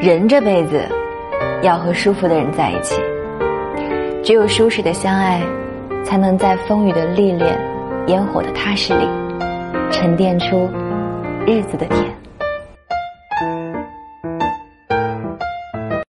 人这辈子要和舒服的人在一起。只有舒适的相爱才能在风雨的历练烟火的踏实里沉淀出日子的甜。